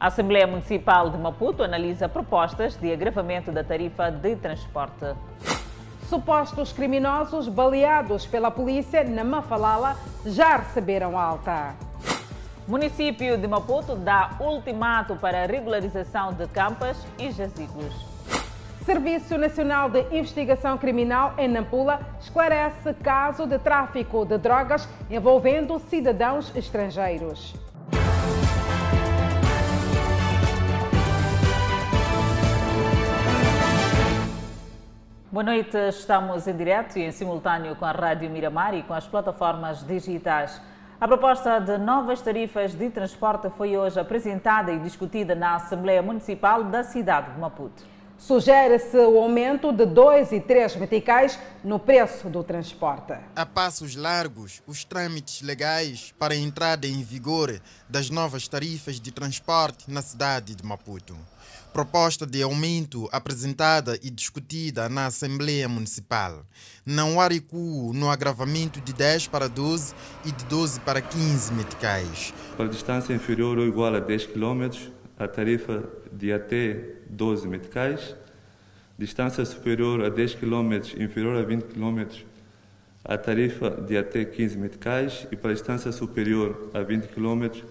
A Assembleia Municipal de Maputo analisa propostas de agravamento da tarifa de transporte. Supostos criminosos baleados pela polícia na Mafalala já receberam alta. Município de Maputo dá ultimato para regularização de campas e jazigos. Serviço Nacional de Investigação Criminal em Nampula esclarece caso de tráfico de drogas envolvendo cidadãos estrangeiros. Boa noite, estamos em direto e em simultâneo com a Rádio Miramar e com as plataformas digitais. A proposta de novas tarifas de transporte foi hoje apresentada e discutida na Assembleia Municipal da cidade de Maputo. Sugere-se o aumento de 2 e 3 meticais no preço do transporte. A passos largos, os trâmites legais para a entrada em vigor das novas tarifas de transporte na cidade de Maputo proposta de aumento apresentada e discutida na Assembleia Municipal. Não há recuo no agravamento de 10 para 12 e de 12 para 15 meticais. Para distância inferior ou igual a 10 km, a tarifa de até 12 meticais. Distância superior a 10 km, inferior a 20 km, a tarifa de até 15 meticais. E para distância superior a 20 km,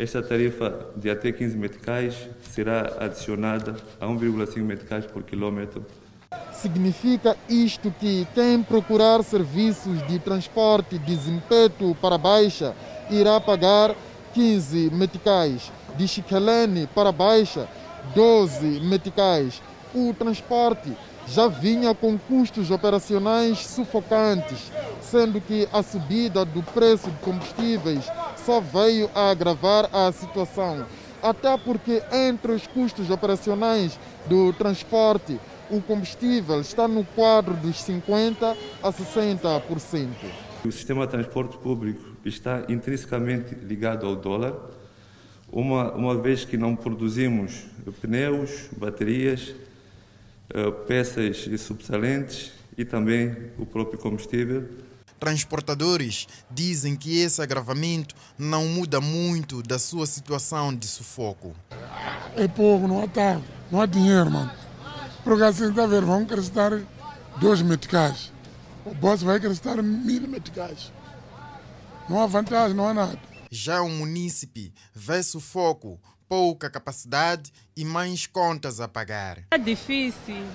esta tarifa de até 15 meticais será adicionada a 1,5 meticais por quilômetro. Significa isto que quem procurar serviços de transporte de Zimpeto para Baixa irá pagar 15 meticais, de Chiquelene para Baixa 12 meticais. O transporte já vinha com custos operacionais sufocantes, sendo que a subida do preço de combustíveis só veio a agravar a situação. Até porque entre os custos operacionais do transporte, o combustível está no quadro dos 50% a 60%. O sistema de transporte público está intrinsecamente ligado ao dólar, uma, uma vez que não produzimos pneus, baterias, eh, peças subsalentes e também o próprio combustível. Transportadores dizem que esse agravamento não muda muito da sua situação de sufoco. É pouco, não há tanto, não há dinheiro, mano. Porque assim, está a ver, vão acrescentar dois meticais. O boss vai acrescentar mil meticais. Não há vantagem, não há nada. Já o munícipe vê sufoco, pouca capacidade e mais contas a pagar. É difícil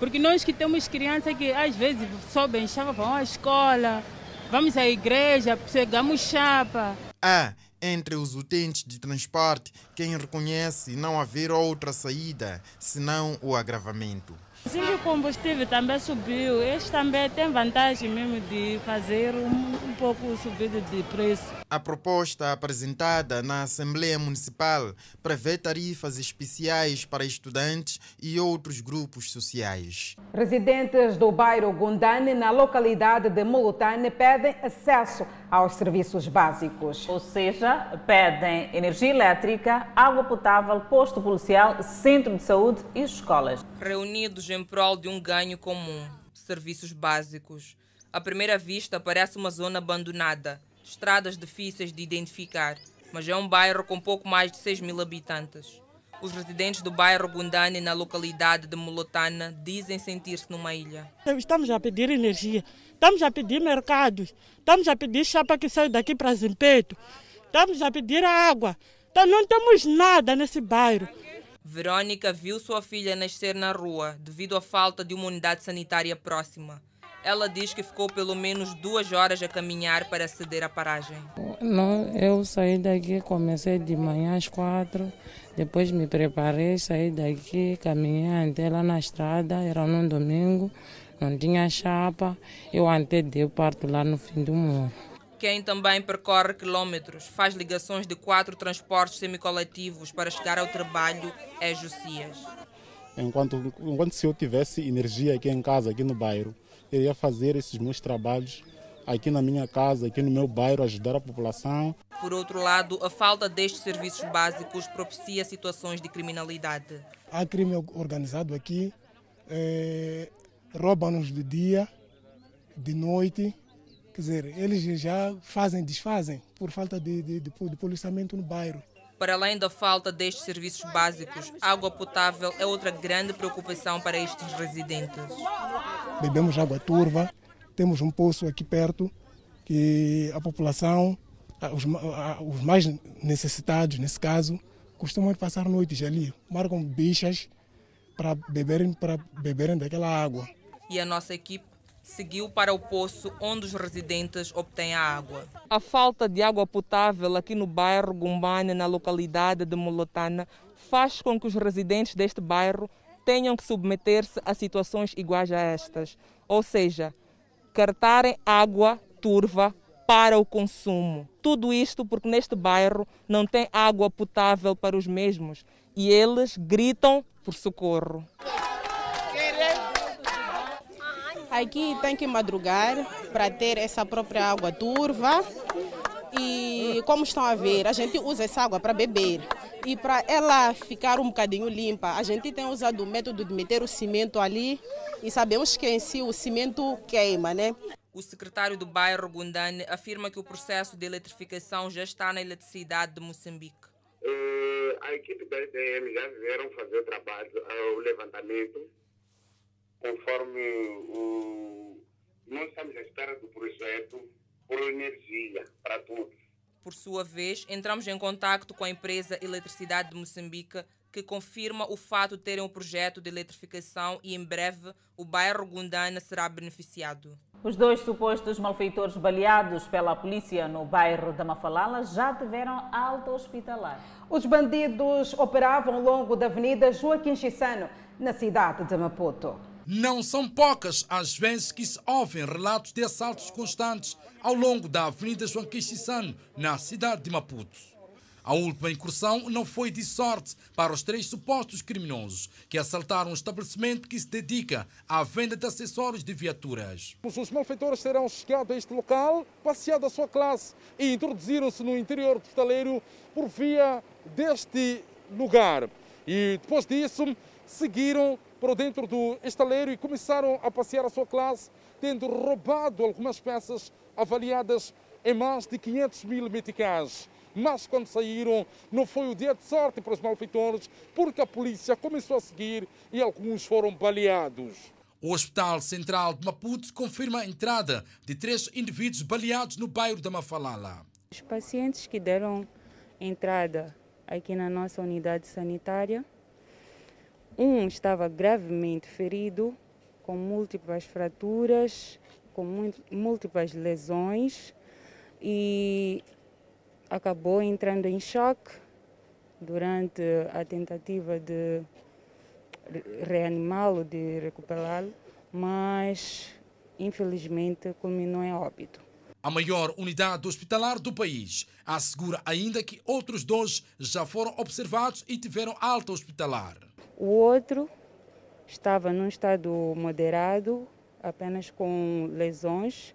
porque nós que temos crianças que às vezes sobem chapa, vão à escola, vamos à igreja, pegamos chapa. Há, entre os utentes de transporte, quem reconhece não haver outra saída senão o agravamento. Sim, o combustível também subiu. Este também tem vantagem mesmo de fazer um, um pouco subida de preço. A proposta apresentada na Assembleia Municipal prevê tarifas especiais para estudantes e outros grupos sociais. Residentes do bairro Gundane, na localidade de Molotane, pedem acesso aos serviços básicos. Ou seja, pedem energia elétrica, água potável, posto policial, centro de saúde e escolas. Reunidos em prol de um ganho comum, serviços básicos. À primeira vista parece uma zona abandonada, estradas difíceis de identificar, mas é um bairro com pouco mais de 6 mil habitantes. Os residentes do bairro Gundane, na localidade de Molotana, dizem sentir-se numa ilha. Estamos a pedir energia, estamos a pedir mercados, estamos a pedir chapa que sai daqui para Zimpeto, estamos a pedir água. Então não temos nada nesse bairro. Verônica viu sua filha nascer na rua devido à falta de uma unidade sanitária próxima. Ela diz que ficou pelo menos duas horas a caminhar para aceder à paragem. Eu saí daqui, comecei de manhã às quatro, depois me preparei, saí daqui, caminhei até lá na estrada, era num domingo, não tinha chapa, eu até dei parto lá no fim do mundo. Quem também percorre quilômetros, faz ligações de quatro transportes semicoletivos para chegar ao trabalho é Josias. Enquanto, enquanto se eu tivesse energia aqui em casa, aqui no bairro, eu ia fazer esses meus trabalhos aqui na minha casa, aqui no meu bairro, ajudar a população. Por outro lado, a falta destes serviços básicos propicia situações de criminalidade. Há crime organizado aqui, é, roubam-nos de dia, de noite, Quer dizer, eles já fazem, desfazem por falta de, de, de, de policiamento no bairro. Para além da falta destes serviços básicos, água potável é outra grande preocupação para estes residentes. Bebemos água turva, temos um poço aqui perto que a população, os, os mais necessitados nesse caso, costumam passar noites ali, marcam bichas para beberem, para beberem daquela água. E a nossa equipe seguiu para o poço onde os residentes obtêm a água. A falta de água potável aqui no bairro Gumbane, na localidade de Molotana, faz com que os residentes deste bairro tenham que submeter-se a situações iguais a estas, ou seja, cartarem água turva para o consumo. Tudo isto porque neste bairro não tem água potável para os mesmos e eles gritam por socorro. Aqui tem que madrugar para ter essa própria água turva. E como estão a ver, a gente usa essa água para beber. E para ela ficar um bocadinho limpa, a gente tem usado o método de meter o cimento ali. E sabemos que em si o cimento queima, né? O secretário do bairro Gundane afirma que o processo de eletrificação já está na eletricidade de Moçambique. Uh, a equipe da EDM já vieram fazer o trabalho, uh, o levantamento conforme o. Nós estamos à espera do projeto por energia para todos. Por sua vez, entramos em contato com a empresa Eletricidade de Moçambique, que confirma o fato de terem um projeto de eletrificação e em breve o bairro Gundana será beneficiado. Os dois supostos malfeitores baleados pela polícia no bairro da Mafalala já tiveram alta hospitalar. Os bandidos operavam ao longo da Avenida Joaquim Chissano, na cidade de Maputo. Não são poucas as vezes que se ouvem relatos de assaltos constantes ao longo da Avenida João Quixissano, na cidade de Maputo. A última incursão não foi de sorte para os três supostos criminosos que assaltaram um estabelecimento que se dedica à venda de acessórios de viaturas. Os malfeitores terão chegado a este local, passeado a sua classe e introduziram-se no interior do estaleiro por via deste lugar. E depois disso, seguiram para dentro do estaleiro e começaram a passear a sua classe, tendo roubado algumas peças avaliadas em mais de 500 mil meticais. Mas quando saíram, não foi o dia de sorte para os malfeitores, porque a polícia começou a seguir e alguns foram baleados. O Hospital Central de Maputo confirma a entrada de três indivíduos baleados no bairro da Mafalala. Os pacientes que deram entrada aqui na nossa unidade sanitária um estava gravemente ferido, com múltiplas fraturas, com múltiplas lesões e acabou entrando em choque durante a tentativa de reanimá-lo, de recuperá-lo, mas infelizmente culminou em óbito. A maior unidade hospitalar do país assegura ainda que outros dois já foram observados e tiveram alta hospitalar. O outro estava num estado moderado, apenas com lesões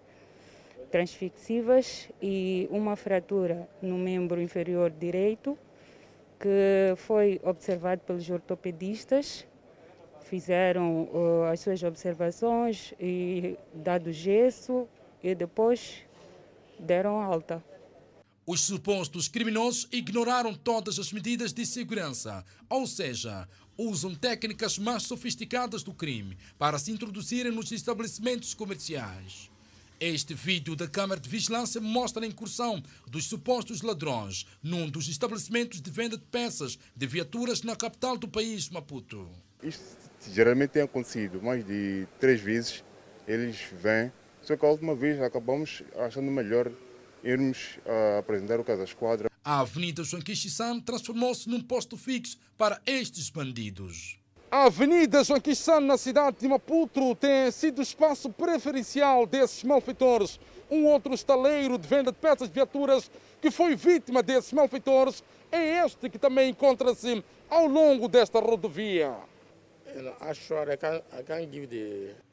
transfixivas e uma fratura no membro inferior direito, que foi observado pelos ortopedistas. Fizeram uh, as suas observações e dado gesso e depois deram alta. Os supostos criminosos ignoraram todas as medidas de segurança, ou seja, usam técnicas mais sofisticadas do crime para se introduzirem nos estabelecimentos comerciais. Este vídeo da câmara de vigilância mostra a incursão dos supostos ladrões num dos estabelecimentos de venda de peças de viaturas na capital do país, Maputo. Isto geralmente tem acontecido mais de três vezes. Eles vêm, só que a última vez acabamos achando melhor irmos uh, apresentar o caso à esquadra. A Avenida João Quixissano transformou-se num posto fixo para estes bandidos. A Avenida João Quixissano, na cidade de Maputo, tem sido espaço preferencial desses malfeitores. Um outro estaleiro de venda de peças de viaturas que foi vítima desses malfeitores é este que também encontra-se ao longo desta rodovia.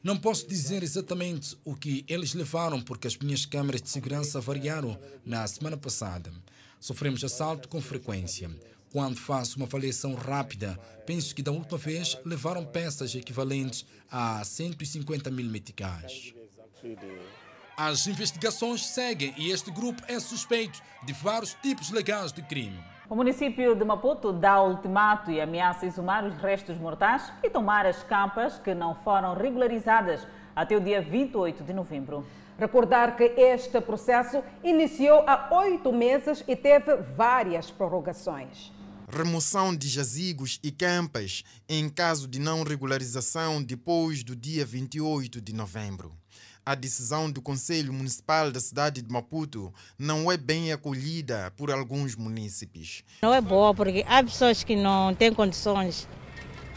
Não posso dizer exatamente o que eles levaram porque as minhas câmeras de segurança variaram na semana passada. Sofremos assalto com frequência. Quando faço uma avaliação rápida, penso que da última vez levaram peças equivalentes a 150 mil meticais. As investigações seguem e este grupo é suspeito de vários tipos legais de crime. O município de Maputo dá ultimato e ameaça exumar os restos mortais e tomar as campas que não foram regularizadas até o dia 28 de novembro. Recordar que este processo iniciou há oito meses e teve várias prorrogações. Remoção de jazigos e campas em caso de não regularização depois do dia 28 de novembro. A decisão do Conselho Municipal da cidade de Maputo não é bem acolhida por alguns munícipes. Não é boa porque há pessoas que não têm condições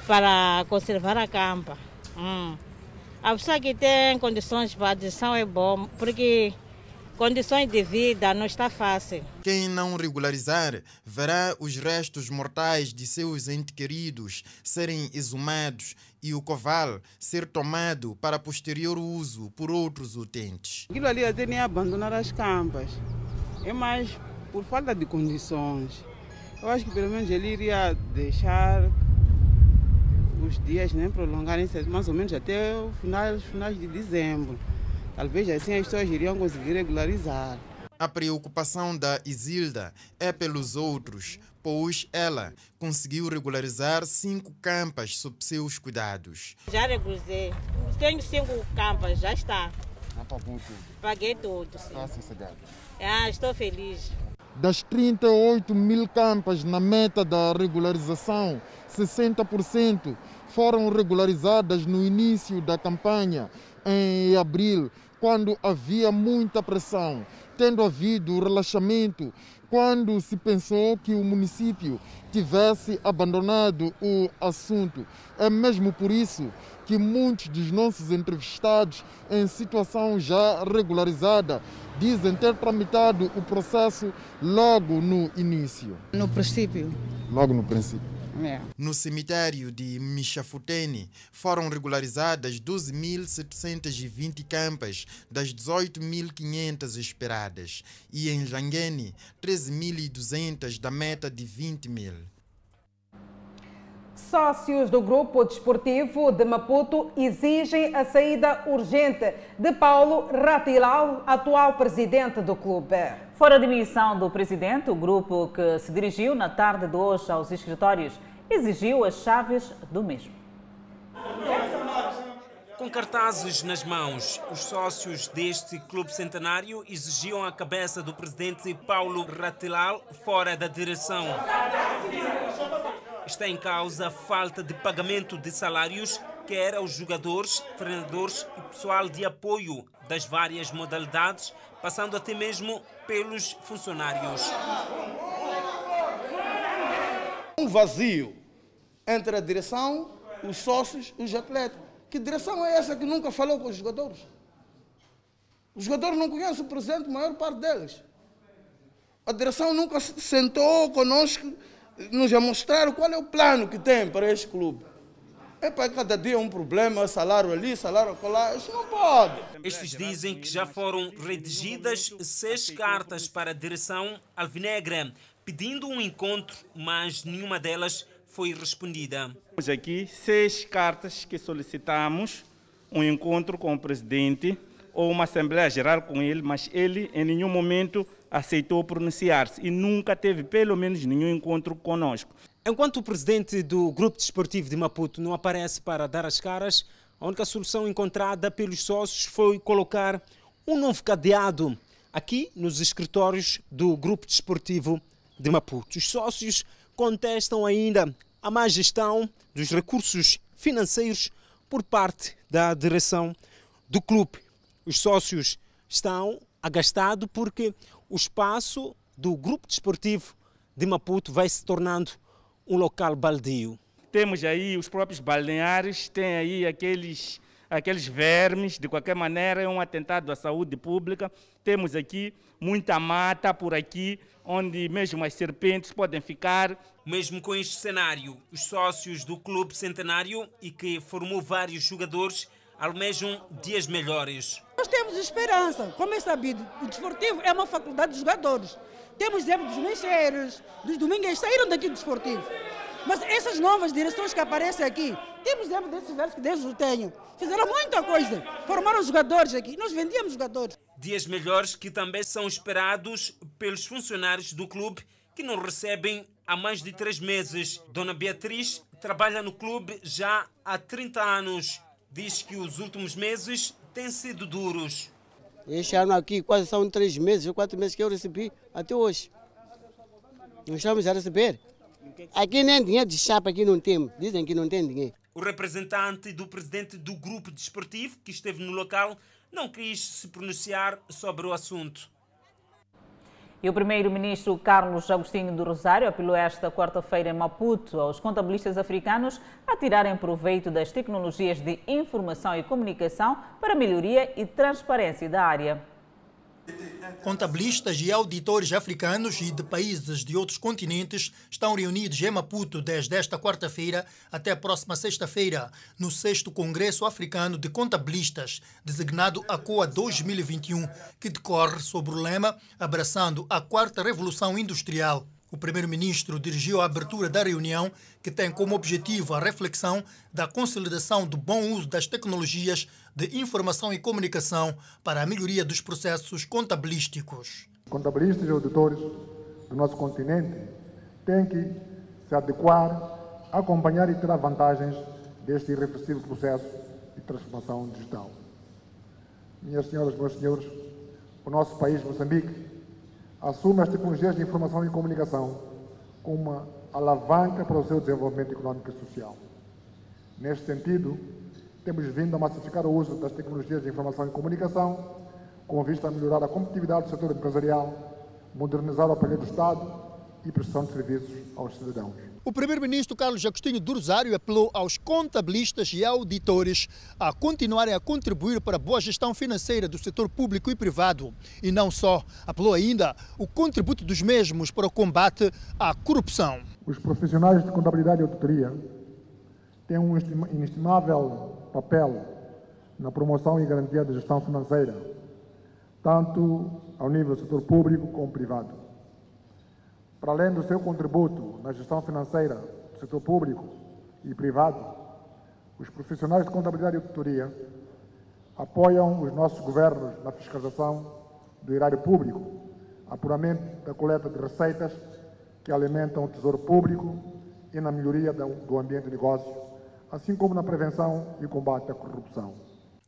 para conservar a campa. Hum. A pessoa que tem condições para adição é bom, porque condições de vida não está fácil. Quem não regularizar verá os restos mortais de seus entes queridos serem exumados e o coval ser tomado para posterior uso por outros utentes. Aquilo ali até nem abandonar as campas. É mais por falta de condições. Eu acho que pelo menos ele iria deixar os dias né, prolongarem-se mais ou menos até o final, finais de dezembro. Talvez assim as pessoas iriam conseguir regularizar. A preocupação da Isilda é pelos outros, pois ela conseguiu regularizar cinco campas sob seus cuidados. Já regularizei. Tenho cinco campas, já está. Já pagou tudo? Paguei tudo. Sim. Está sossegado? Ah, estou feliz. Das 38 mil campas na meta da regularização, 60% foram regularizadas no início da campanha, em abril, quando havia muita pressão, tendo havido relaxamento quando se pensou que o município tivesse abandonado o assunto. É mesmo por isso que muitos dos nossos entrevistados em situação já regularizada dizem ter tramitado o processo logo no início. No princípio. Logo no princípio. É. No cemitério de Michafutene foram regularizadas 12.720 campas das 18.500 esperadas e em Janguene 13.200 da meta de 20 mil. Sócios do Grupo Desportivo de Maputo exigem a saída urgente de Paulo Ratilal, atual presidente do clube. Fora a demissão do presidente, o grupo que se dirigiu na tarde de hoje aos escritórios exigiu as chaves do mesmo. Com cartazes nas mãos, os sócios deste clube centenário exigiam a cabeça do presidente Paulo Ratilal fora da direção. Está em causa a falta de pagamento de salários, quer aos jogadores, treinadores e pessoal de apoio das várias modalidades, passando até mesmo pelos funcionários. Um vazio entre a direção, os sócios os atletas. Que direção é essa que nunca falou com os jogadores? Os jogadores não conhecem o presidente, a maior parte deles. A direção nunca se sentou conosco, nos a mostrar qual é o plano que tem para este clube. É para cada dia um problema, salário ali, salário lá, isso não pode. Estes dizem que já foram redigidas seis cartas para a direção alvinegra, pedindo um encontro, mas nenhuma delas foi respondida. Temos aqui seis cartas que solicitamos um encontro com o presidente ou uma assembleia geral com ele, mas ele em nenhum momento aceitou pronunciar-se e nunca teve pelo menos nenhum encontro conosco. Enquanto o presidente do Grupo Desportivo de Maputo não aparece para dar as caras, a única solução encontrada pelos sócios foi colocar um novo cadeado aqui nos escritórios do Grupo Desportivo de Maputo. Os sócios contestam ainda a má gestão dos recursos financeiros por parte da direção do clube. Os sócios estão agastados porque o espaço do grupo desportivo de Maputo vai se tornando um local baldio. Temos aí os próprios balneários, tem aí aqueles, aqueles vermes, de qualquer maneira é um atentado à saúde pública. Temos aqui muita mata por aqui, onde mesmo as serpentes podem ficar. Mesmo com este cenário, os sócios do Clube Centenário e que formou vários jogadores almejam dias melhores. Nós temos esperança. Como é sabido, o desportivo é uma faculdade de jogadores. Temos exemplo dos mexeiros, dos domingues, saíram daqui do desportivo. Mas essas novas direções que aparecem aqui, temos exemplo desses velhos que Deus o tenha. Fizeram muita coisa, formaram jogadores aqui, nós vendíamos jogadores. Dias melhores que também são esperados pelos funcionários do clube que não recebem há mais de três meses. Dona Beatriz trabalha no clube já há 30 anos. Diz que os últimos meses têm sido duros. Este ano aqui quase são três meses quatro meses que eu recebi até hoje. Não estamos a receber. Aqui nem dinheiro de chapa aqui não temos. Dizem que não tem dinheiro. O representante do presidente do grupo desportivo que esteve no local não quis se pronunciar sobre o assunto. E o primeiro-ministro Carlos Agostinho do Rosário apelou esta quarta-feira em Maputo aos contabilistas africanos a tirarem proveito das tecnologias de informação e comunicação para melhoria e transparência da área. Contabilistas e auditores africanos e de países de outros continentes estão reunidos em Maputo desde esta quarta-feira até a próxima sexta-feira, no 6 Congresso Africano de Contabilistas, designado ACOA 2021, que decorre sob o lema Abraçando a Quarta Revolução Industrial. O primeiro-ministro dirigiu a abertura da reunião, que tem como objetivo a reflexão da consolidação do bom uso das tecnologias de informação e comunicação para a melhoria dos processos contabilísticos. Contabilistas e auditores do nosso continente têm que se adequar, acompanhar e tirar vantagens deste irreversível processo de transformação digital. Minhas senhoras, meus senhores, o nosso país, Moçambique, assume as tecnologias de informação e comunicação como uma alavanca para o seu desenvolvimento econômico e social. Neste sentido, temos vindo a massificar o uso das tecnologias de informação e comunicação com vista a melhorar a competitividade do setor empresarial, modernizar o aparelho do Estado e prestação de serviços aos cidadãos. O primeiro-ministro Carlos Agostinho do Rosário apelou aos contabilistas e auditores a continuarem a contribuir para a boa gestão financeira do setor público e privado. E não só, apelou ainda o contributo dos mesmos para o combate à corrupção. Os profissionais de contabilidade e auditoria têm um inestimável papel na promoção e garantia da gestão financeira, tanto ao nível do setor público como privado. Para além do seu contributo na gestão financeira do setor público e privado, os profissionais de contabilidade e auditoria apoiam os nossos governos na fiscalização do erário público, apuramento da coleta de receitas que alimentam o tesouro público e na melhoria do ambiente de negócio, assim como na prevenção e combate à corrupção.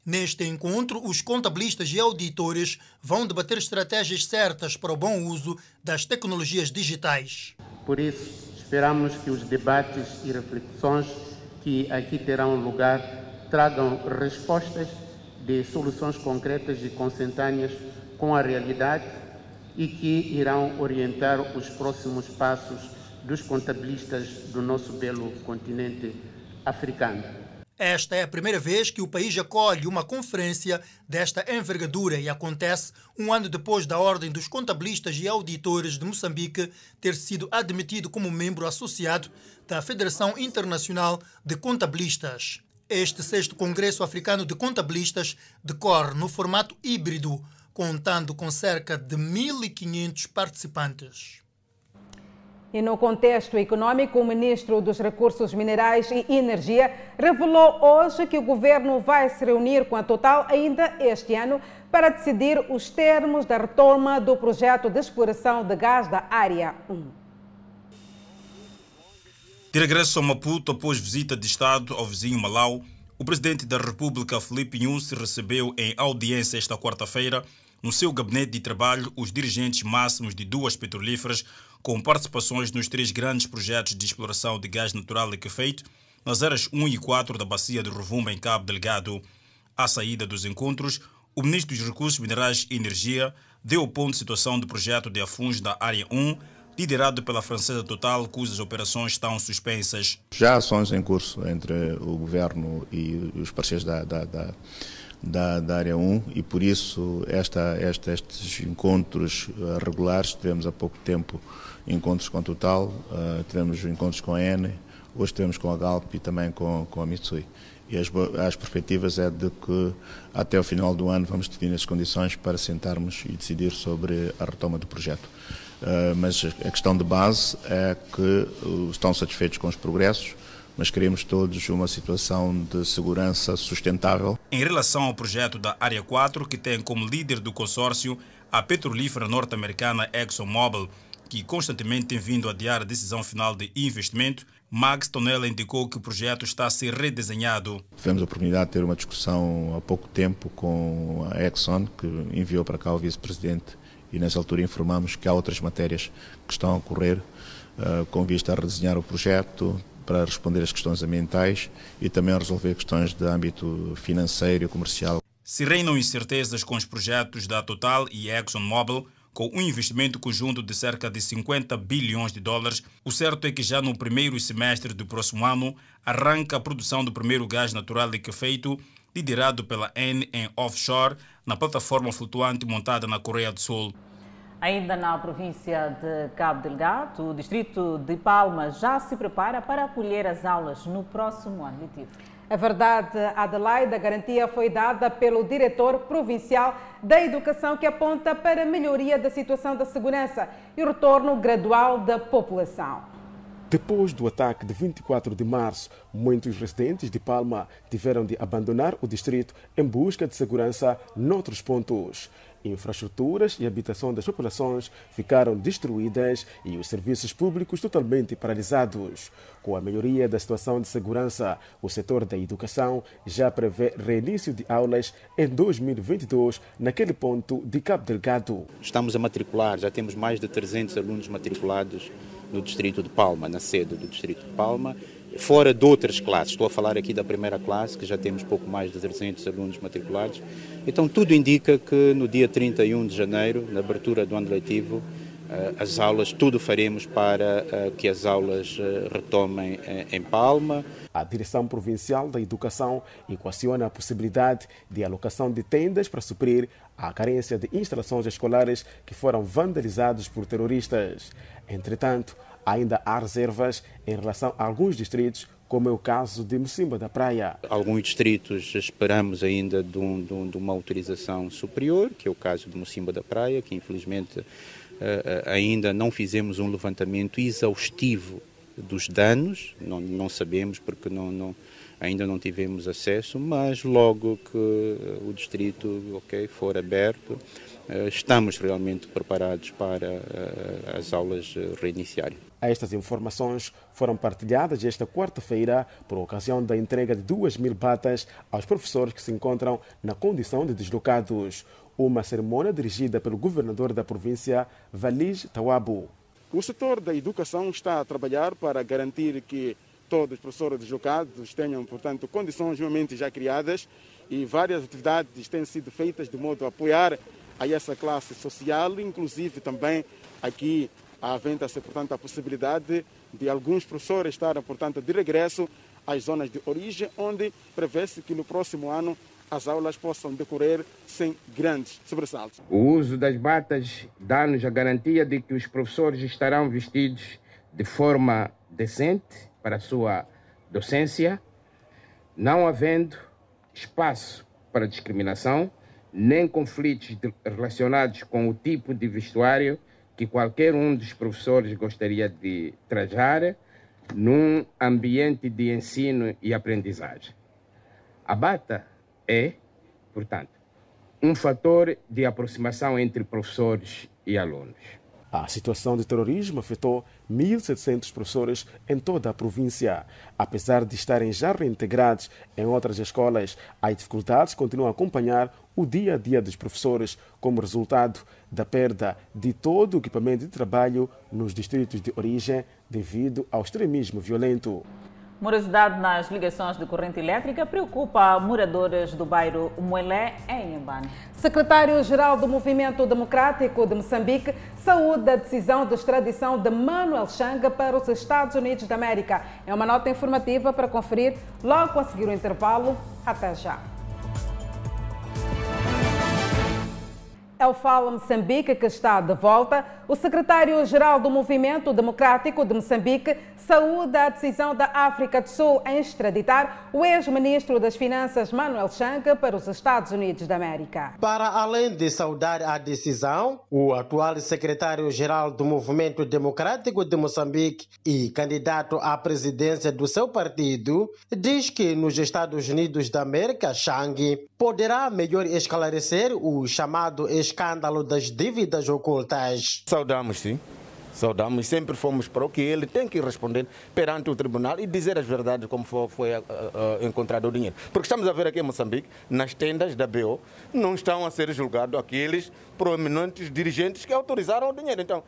Neste encontro, os contabilistas e auditores vão debater estratégias certas para o bom uso das tecnologias digitais. Por isso, esperamos que os debates e reflexões que aqui terão lugar tragam respostas de soluções concretas e consentâneas com a realidade e que irão orientar os próximos passos dos contabilistas do nosso belo continente africano. Esta é a primeira vez que o país acolhe uma conferência desta envergadura e acontece um ano depois da Ordem dos Contabilistas e Auditores de Moçambique ter sido admitido como membro associado da Federação Internacional de Contabilistas. Este sexto Congresso Africano de Contabilistas decorre no formato híbrido, contando com cerca de 1.500 participantes. E no contexto econômico, o ministro dos Recursos Minerais e Energia revelou hoje que o governo vai se reunir com a Total ainda este ano para decidir os termos da retoma do projeto de exploração de gás da Área 1. De regresso a Maputo após visita de Estado ao vizinho Malau, o presidente da República, Felipe Nunes, recebeu em audiência esta quarta-feira, no seu gabinete de trabalho, os dirigentes máximos de duas petrolíferas com participações nos três grandes projetos de exploração de gás natural liquefeito nas áreas 1 e 4 da bacia de Rovuma, em Cabo Delgado. À saída dos encontros, o ministro dos Recursos Minerais e Energia deu o ponto de situação do projeto de afuns da Área 1, liderado pela francesa Total, cujas operações estão suspensas. Já ações em curso entre o governo e os parceiros da, da, da da, da área 1 e por isso esta, esta, estes encontros uh, regulares, tivemos há pouco tempo encontros com Total, uh, tivemos encontros com a Eni, hoje tivemos com a Galp e também com, com a Mitsui. E as, as perspectivas é de que até o final do ano vamos definir as condições para sentarmos e decidir sobre a retoma do projeto. Uh, mas a questão de base é que estão satisfeitos com os progressos, mas queremos todos uma situação de segurança sustentável. Em relação ao projeto da Área 4, que tem como líder do consórcio a petrolífera norte-americana ExxonMobil, que constantemente tem vindo a adiar a decisão final de investimento, Max Tonella indicou que o projeto está a ser redesenhado. Tivemos a oportunidade de ter uma discussão há pouco tempo com a Exxon, que enviou para cá o vice-presidente, e nessa altura informamos que há outras matérias que estão a ocorrer uh, com vista a redesenhar o projeto, para responder às questões ambientais e também a resolver questões de âmbito financeiro e comercial. Se reinam incertezas com os projetos da Total e ExxonMobil, com um investimento conjunto de cerca de 50 bilhões de dólares, o certo é que já no primeiro semestre do próximo ano arranca a produção do primeiro gás natural liquefeito, liderado pela N em offshore, na plataforma flutuante montada na Coreia do Sul. Ainda na província de Cabo Delgado, o distrito de Palma já se prepara para acolher as aulas no próximo ano letivo. A verdade, Adelaide, a garantia foi dada pelo diretor provincial da Educação, que aponta para a melhoria da situação da segurança e o retorno gradual da população. Depois do ataque de 24 de março, muitos residentes de Palma tiveram de abandonar o distrito em busca de segurança noutros pontos. Infraestruturas e habitação das populações ficaram destruídas e os serviços públicos totalmente paralisados. Com a melhoria da situação de segurança, o setor da educação já prevê reinício de aulas em 2022 naquele ponto de Cabo Delgado. Estamos a matricular, já temos mais de 300 alunos matriculados no distrito de Palma, na sede do distrito de Palma fora de outras classes. Estou a falar aqui da primeira classe, que já temos pouco mais de 300 alunos matriculados. Então, tudo indica que no dia 31 de janeiro, na abertura do ano letivo, eh, as aulas, tudo faremos para eh, que as aulas eh, retomem em Palma. A Direção Provincial da Educação equaciona a possibilidade de alocação de tendas para suprir a carência de instalações escolares que foram vandalizadas por terroristas. Entretanto, ainda há reservas em relação a alguns distritos, como é o caso de Mocimba da Praia. Alguns distritos esperamos ainda de, um, de, um, de, uma autorização superior, que é o caso de Mocimba da Praia, que infelizmente eh, eh, ainda não fizemos um levantamento exaustivo dos danos, não, não sabemos porque não, não, ainda não tivemos acesso, mas logo que eh, o distrito okay, for aberto, estamos realmente preparados para as aulas reiniciarem. Estas informações foram partilhadas esta quarta-feira por ocasião da entrega de 2 mil batas aos professores que se encontram na condição de deslocados. Uma cerimônia dirigida pelo governador da província, Valis Tawabu. O setor da educação está a trabalhar para garantir que todos os professores deslocados tenham, portanto, condições realmente já criadas e várias atividades têm sido feitas de modo a apoiar a essa classe social, inclusive também aqui Havendo-se, portanto, a possibilidade de alguns professores estarem, portanto, de regresso às zonas de origem, onde prevê-se que no próximo ano as aulas possam decorrer sem grandes sobressaltos. O uso das batas dá-nos a garantia de que os professores estarão vestidos de forma decente para a sua docência, não havendo espaço para discriminação, nem conflitos relacionados com o tipo de vestuário que qualquer um dos professores gostaria de trajar num ambiente de ensino e aprendizagem. A bata é, portanto, um fator de aproximação entre professores e alunos. A situação de terrorismo afetou 1.700 professores em toda a província. Apesar de estarem já reintegrados em outras escolas, as dificuldades continuam a acompanhar o dia a dia dos professores como resultado da perda de todo o equipamento de trabalho nos distritos de origem devido ao extremismo violento. Morosidade nas ligações de corrente elétrica preocupa moradores do bairro Moelé, em Inhambane. Secretário-Geral do Movimento Democrático de Moçambique saúda a decisão de extradição de Manuel Changa para os Estados Unidos da América. É uma nota informativa para conferir logo a seguir o intervalo. Até já. É o Fala Moçambique que está de volta. O secretário-geral do Movimento Democrático de Moçambique saúda a decisão da África do Sul em extraditar o ex-ministro das Finanças Manuel Chang para os Estados Unidos da América. Para além de saudar a decisão, o atual secretário-geral do Movimento Democrático de Moçambique e candidato à presidência do seu partido diz que nos Estados Unidos da América, Chang poderá melhor esclarecer o chamado escândalo das dívidas ocultas. Saudamos, sim. saudamos sempre fomos para o que ele tem que responder perante o tribunal e dizer as verdades como foi, foi uh, uh, encontrado o dinheiro. Porque estamos a ver aqui em Moçambique, nas tendas da BO, não estão a ser julgados aqueles proeminentes dirigentes que autorizaram o dinheiro. Então,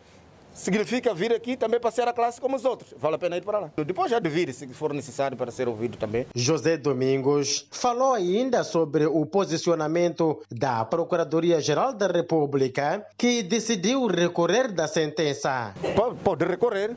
significa vir aqui também para ser a classe como os outros. Vale a pena ir para lá. Depois já de vir, se for necessário, para ser ouvido também. José Domingos falou ainda sobre o posicionamento da Procuradoria-Geral da República, que decidiu recorrer da sentença. Pode recorrer.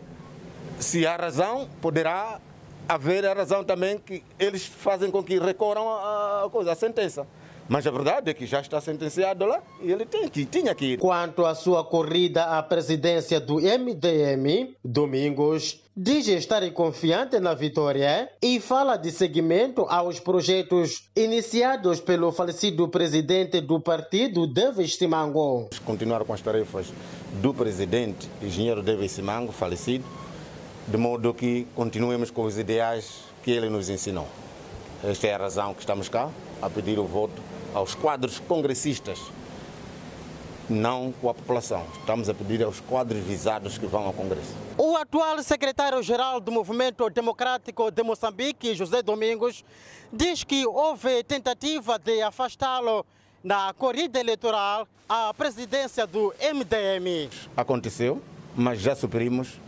Se há razão, poderá haver a razão também que eles fazem com que recorram a, coisa, a sentença. Mas a verdade é que já está sentenciado lá e ele tem que, tinha que ir. Quanto à sua corrida à presidência do MDM, Domingos diz estar confiante na vitória e fala de seguimento aos projetos iniciados pelo falecido presidente do partido, David Simango. Continuar com as tarefas do presidente, engenheiro David Simango, falecido, de modo que continuemos com os ideais que ele nos ensinou. Esta é a razão que estamos cá, a pedir o voto aos quadros congressistas, não com a população. Estamos a pedir aos quadros visados que vão ao Congresso. O atual secretário-geral do Movimento Democrático de Moçambique, José Domingos, diz que houve tentativa de afastá-lo na corrida eleitoral à presidência do MDM. Aconteceu, mas já suprimos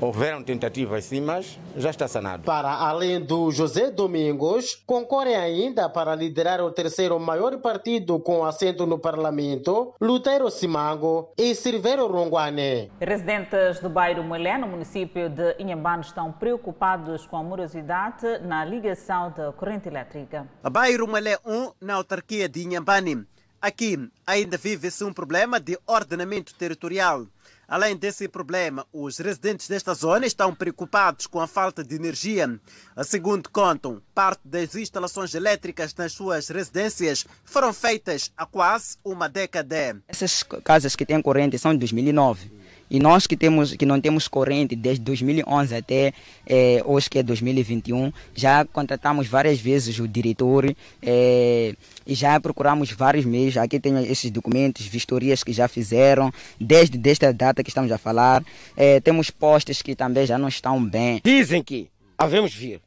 Houveram tentativas sim, mas já está sanado. Para além do José Domingos, concorrem ainda para liderar o terceiro maior partido com assento no parlamento, Lutero Simango e Silveiro Ronguane. Residentes do bairro Mulé, no município de Inhambane, estão preocupados com a morosidade na ligação da corrente elétrica. Bairro Mulé 1, na autarquia de Inhambane. Aqui ainda vive-se um problema de ordenamento territorial. Além desse problema, os residentes desta zona estão preocupados com a falta de energia. Segundo contam, parte das instalações elétricas nas suas residências foram feitas há quase uma década. Essas casas que têm corrente são de 2009. E nós que, temos, que não temos corrente desde 2011 até eh, hoje, que é 2021, já contratamos várias vezes o diretor eh, e já procuramos vários meios. Aqui tem esses documentos, vistorias que já fizeram, desde desta data que estamos a falar. Eh, temos postes que também já não estão bem. Dizem que havemos vir.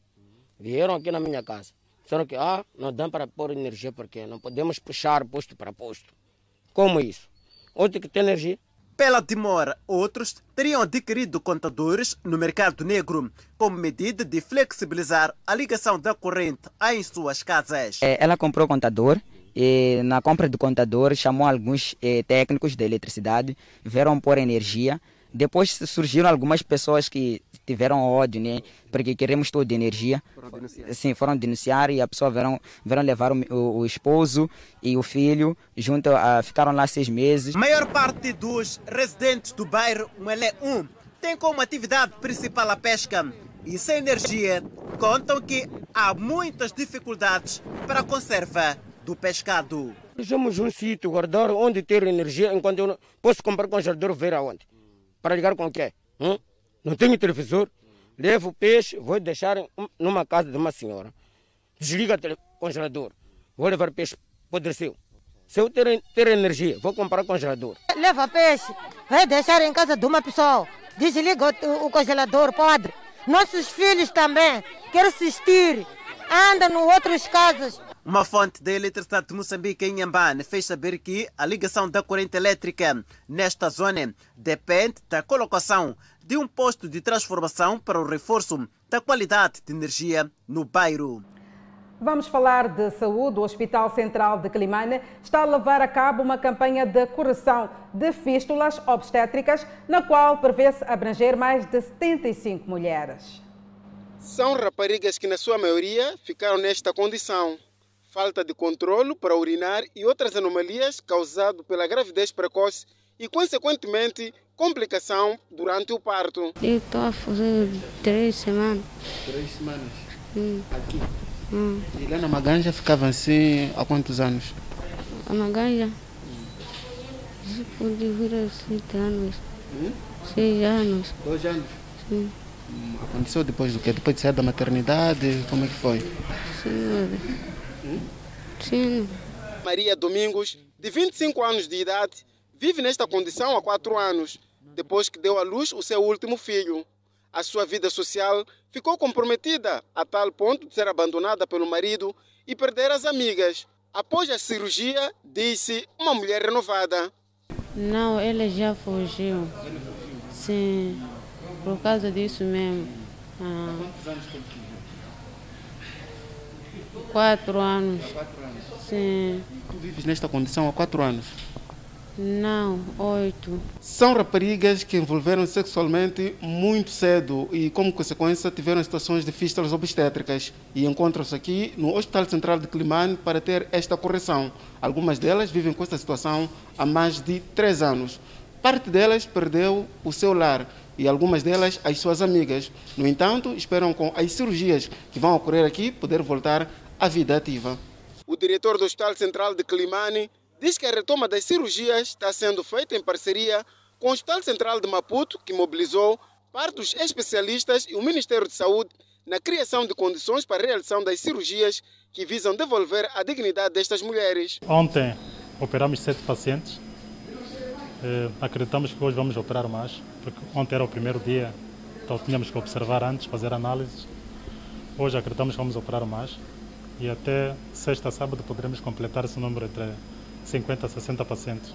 Vieram aqui na minha casa. Disseram que ah, não dá para pôr energia porque não podemos puxar posto para posto. Como isso? Onde que tem energia? Pela demora, outros teriam adquirido contadores no mercado negro, como medida de flexibilizar a ligação da corrente em suas casas. É, ela comprou contador e na compra do contador chamou alguns eh, técnicos de eletricidade, vieram pôr energia depois surgiram algumas pessoas que tiveram ódio, né? Porque queremos toda de energia. Foram denunciar. Sim, foram denunciar e a pessoa vieram, vieram levar o, o, o, esposo e o filho, junto a, ficaram lá seis meses. A maior parte dos residentes do bairro Muelé 1 tem como atividade principal a pesca. E sem energia, contam que há muitas dificuldades para a conserva do pescado. Somos um sítio guardar onde ter energia enquanto eu não posso comprar congelador ver aonde para ligar com o quê? Hum? Não tenho televisor. Levo o peixe, vou deixar numa casa de uma senhora. Desliga o congelador. Vou levar peixe, apodreceu. Se eu ter, ter energia, vou comprar congelador. Leva peixe, vai deixar em casa de uma pessoa. Desliga o, o congelador, padre. Nossos filhos também querem assistir. Andam em outras casas. Uma fonte da eletricidade de Moçambique em Nhambane fez saber que a ligação da corrente elétrica nesta zona depende da colocação de um posto de transformação para o reforço da qualidade de energia no bairro. Vamos falar de saúde. O Hospital Central de Climane está a levar a cabo uma campanha de correção de fístulas obstétricas, na qual prevê-se abranger mais de 75 mulheres. São raparigas que, na sua maioria, ficaram nesta condição falta de controle para urinar e outras anomalias causadas pela gravidez precoce e, consequentemente, complicação durante o parto. Eu estou a fazer três semanas. Três semanas? Hum. Aqui? Hum. E lá na Maganja ficava assim há quantos anos? A Maganja? Hum. Pode vir a sete anos. Hum? Seis anos. Dois anos? Sim. Hum, aconteceu depois do quê? Depois de sair da maternidade? Como é que foi? Sim. Sim. Maria Domingos, de 25 anos de idade, vive nesta condição há quatro anos. depois que deu à luz o seu último filho. A sua vida social ficou comprometida a tal ponto de ser abandonada pelo marido e perder as amigas. Após a cirurgia, disse uma mulher renovada. Não, ele já fugiu. Sim, por causa disso mesmo. Ah, quatro anos. Sim. Tu vives nesta condição há quatro anos? Não, oito. São raparigas que envolveram sexualmente muito cedo e, como consequência, tiveram situações de fístulas obstétricas e encontram-se aqui no Hospital Central de Climane para ter esta correção. Algumas delas vivem com esta situação há mais de três anos. Parte delas perdeu o seu lar e algumas delas as suas amigas. No entanto, esperam com as cirurgias que vão ocorrer aqui poder voltar à vida ativa. O diretor do Hospital Central de Climane diz que a retoma das cirurgias está sendo feita em parceria com o Hospital Central de Maputo, que mobilizou parte dos especialistas e o Ministério de Saúde na criação de condições para a realização das cirurgias que visam devolver a dignidade destas mulheres. Ontem operamos sete pacientes. Eh, acreditamos que hoje vamos operar mais, porque ontem era o primeiro dia, então tínhamos que observar antes, fazer análises. Hoje acreditamos que vamos operar mais e até sexta, sábado poderemos completar esse número entre 50 a 60 pacientes.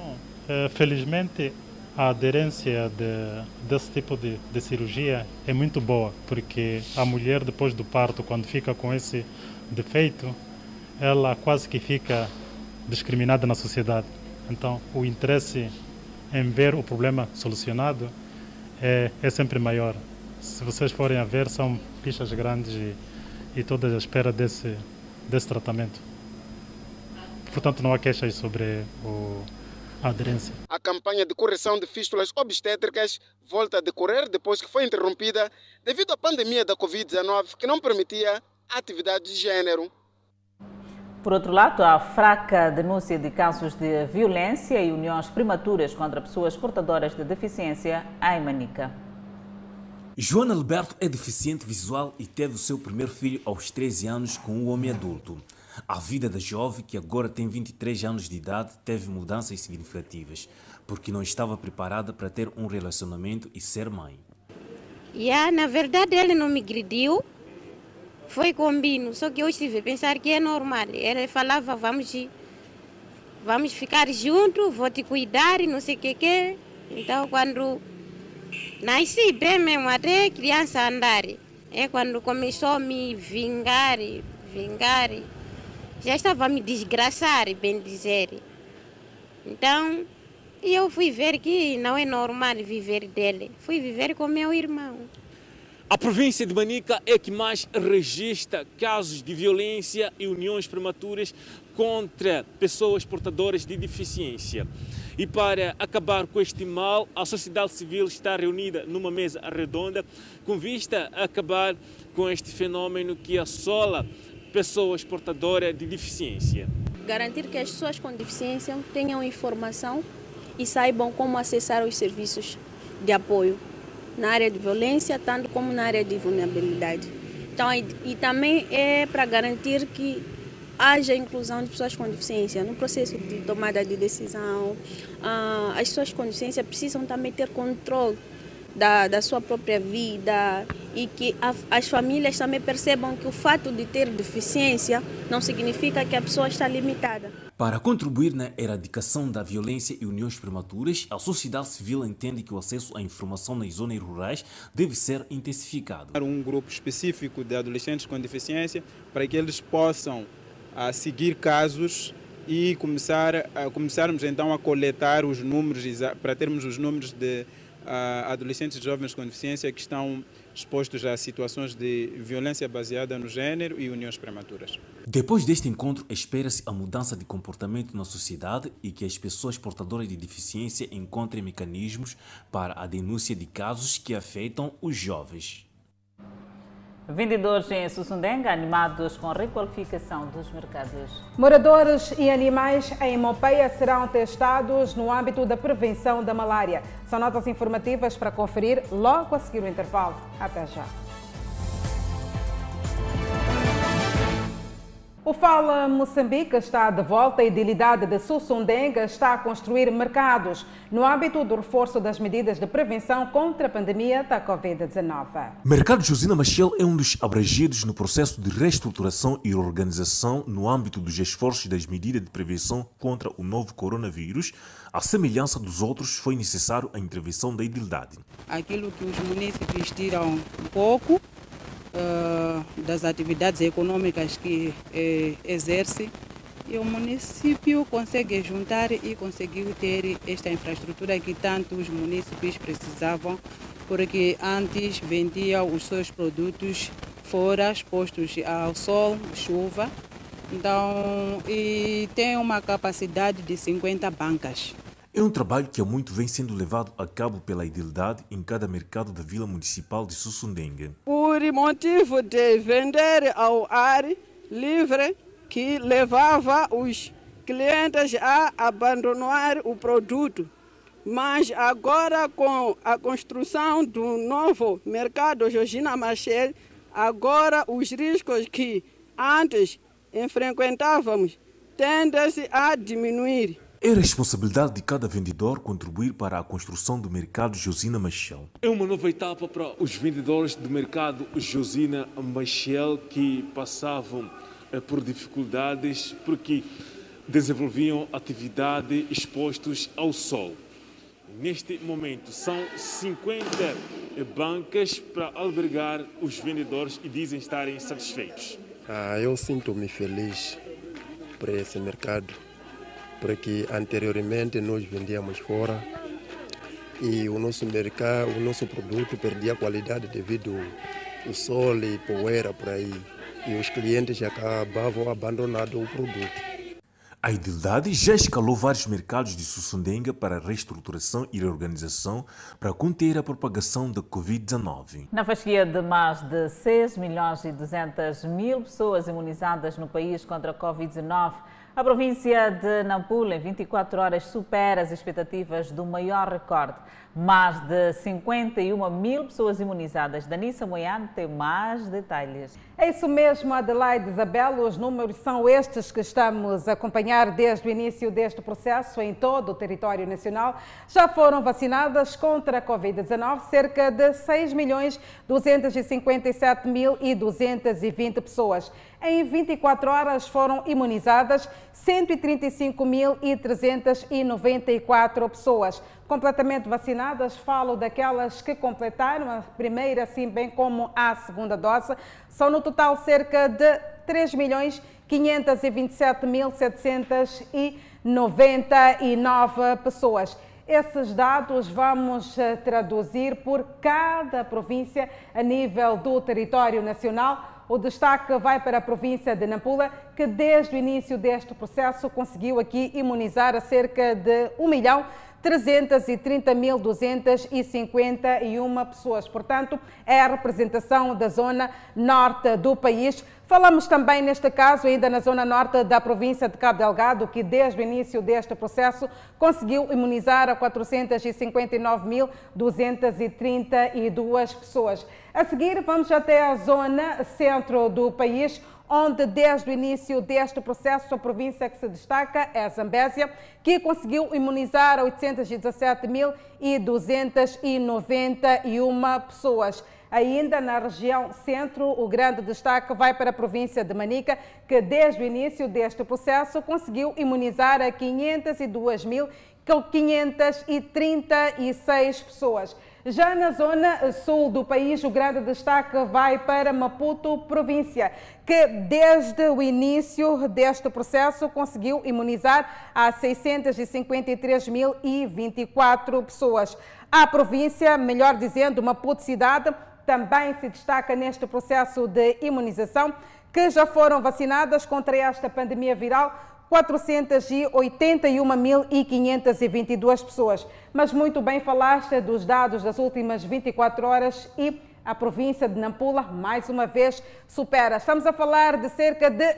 É, felizmente, a aderência de, desse tipo de, de, cirurgia é muito boa, porque a mulher, depois do parto, quando fica com esse defeito, ela quase que fica discriminada na sociedade. Então, o interesse em ver o problema solucionado é, é sempre maior. Se vocês forem a ver, são pichas grandes e, e todas à espera desse, desse tratamento portanto não há queixas sobre o, a aderência. A campanha de correção de fístulas obstétricas volta a decorrer depois que foi interrompida devido à pandemia da Covid-19 que não permitia a atividade de gênero. Por outro lado, a fraca denúncia de casos de violência e uniões prematuras contra pessoas portadoras de deficiência em Manica. Joana Alberto é deficiente visual e teve o seu primeiro filho aos 13 anos com um homem adulto. A vida da jovem, que agora tem 23 anos de idade, teve mudanças significativas, porque não estava preparada para ter um relacionamento e ser mãe. Yeah, na verdade, ele não me agrediu, foi combino, só que eu estive a pensar que é normal. Ele falava, vamos, vamos ficar juntos, vou te cuidar e não sei o que que. Então, quando nasci bem mesmo, até criança andar, é quando começou me vingar, vingar já estava a me desgraçar, bem dizer. Então, eu fui ver que não é normal viver dele. Fui viver com meu irmão. A província de Manica é que mais registra casos de violência e uniões prematuras contra pessoas portadoras de deficiência. E para acabar com este mal, a sociedade civil está reunida numa mesa redonda com vista a acabar com este fenômeno que assola pessoas portadoras de deficiência. Garantir que as pessoas com deficiência tenham informação e saibam como acessar os serviços de apoio na área de violência, tanto como na área de vulnerabilidade. Então, e, e também é para garantir que haja inclusão de pessoas com deficiência no processo de tomada de decisão. Ah, as pessoas com deficiência precisam também ter controle da, da sua própria vida e que a, as famílias também percebam que o fato de ter deficiência não significa que a pessoa está limitada. Para contribuir na erradicação da violência e uniões prematuras, a sociedade civil entende que o acesso à informação nas zonas rurais deve ser intensificado. Um grupo específico de adolescentes com deficiência para que eles possam a, seguir casos e começar a, começarmos então a coletar os números para termos os números de a adolescentes jovens com deficiência que estão expostos a situações de violência baseada no gênero e uniões prematuras. Depois deste encontro, espera-se a mudança de comportamento na sociedade e que as pessoas portadoras de deficiência encontrem mecanismos para a denúncia de casos que afetam os jovens. Vendedores em Sussundenga animados com requalificação dos mercados. Moradores e animais em Mopeia serão testados no âmbito da prevenção da malária. São notas informativas para conferir logo a seguir o intervalo. Até já. O Fala Moçambique está de volta. A idilidade de Sussundenga está a construir mercados no âmbito do reforço das medidas de prevenção contra a pandemia da Covid-19. Mercado Josina Machel é um dos abrangidos no processo de reestruturação e organização no âmbito dos esforços das medidas de prevenção contra o novo coronavírus. À semelhança dos outros, foi necessário a intervenção da idilidade. Aquilo que os municípios tiram um pouco uh, das atividades econômicas que eh, exerce e o município consegue juntar e conseguiu ter esta infraestrutura que tanto os municípios precisavam, porque antes vendiam os seus produtos fora, expostos ao sol, chuva. Então, e tem uma capacidade de 50 bancas. É um trabalho que há muito vem sendo levado a cabo pela idilidade em cada mercado da Vila Municipal de Sussundengue. Por motivo de vender ao ar livre, que levava os clientes a abandonar o produto. Mas agora, com a construção do novo mercado Georgina Machel, agora os riscos que antes enfrequentávamos tendem-se a diminuir. É responsabilidade de cada vendedor contribuir para a construção do mercado Josina Machel. É uma nova etapa para os vendedores do mercado Josina Machel que passavam eh, por dificuldades porque desenvolviam atividade expostos ao sol. Neste momento são 50 bancas para albergar os vendedores e dizem estarem satisfeitos. Ah, eu sinto-me feliz por esse mercado porque anteriormente nós vendíamos fora e o nosso mercado, o nosso produto perdia qualidade devido ao sol e poeira por aí. E os clientes acabavam abandonando o produto. A idilidade já escalou vários mercados de Sussundenga para reestruturação e reorganização para conter a propagação da Covid-19. Na fasquia de mais de 6 milhões e 200 mil pessoas imunizadas no país contra a Covid-19, a província de Nampula, em 24 horas, supera as expectativas do maior recorde. Mais de 51 mil pessoas imunizadas. Danissa Moiano tem mais detalhes. É isso mesmo, Adelaide Isabel. Os números são estes que estamos a acompanhar desde o início deste processo em todo o território nacional. Já foram vacinadas contra a Covid-19 cerca de 6 milhões 257 mil e 220 pessoas. Em 24 horas foram imunizadas 135.394 pessoas. Completamente vacinadas, falo daquelas que completaram a primeira, assim bem como a segunda dose. São no total cerca de 3 milhões 527.799 pessoas. Esses dados vamos eh, traduzir por cada província a nível do território nacional o destaque vai para a província de Nampula, que desde o início deste processo conseguiu aqui imunizar a cerca de 1 milhão 330.251 pessoas. Portanto, é a representação da zona norte do país. Falamos também, neste caso, ainda na zona norte da província de Cabo Delgado, que desde o início deste processo conseguiu imunizar a 459.232 pessoas. A seguir, vamos até a zona centro do país, onde desde o início deste processo a província que se destaca é a Zambésia, que conseguiu imunizar 817.291 pessoas. Ainda na região centro, o grande destaque vai para a província de Manica, que desde o início deste processo conseguiu imunizar a 502.536 pessoas. Já na zona sul do país, o grande destaque vai para Maputo, província, que desde o início deste processo conseguiu imunizar a 653.024 pessoas. A província, melhor dizendo, Maputo cidade, também se destaca neste processo de imunização, que já foram vacinadas contra esta pandemia viral 481.522 pessoas. Mas muito bem falaste dos dados das últimas 24 horas e a província de Nampula, mais uma vez, supera. Estamos a falar de cerca de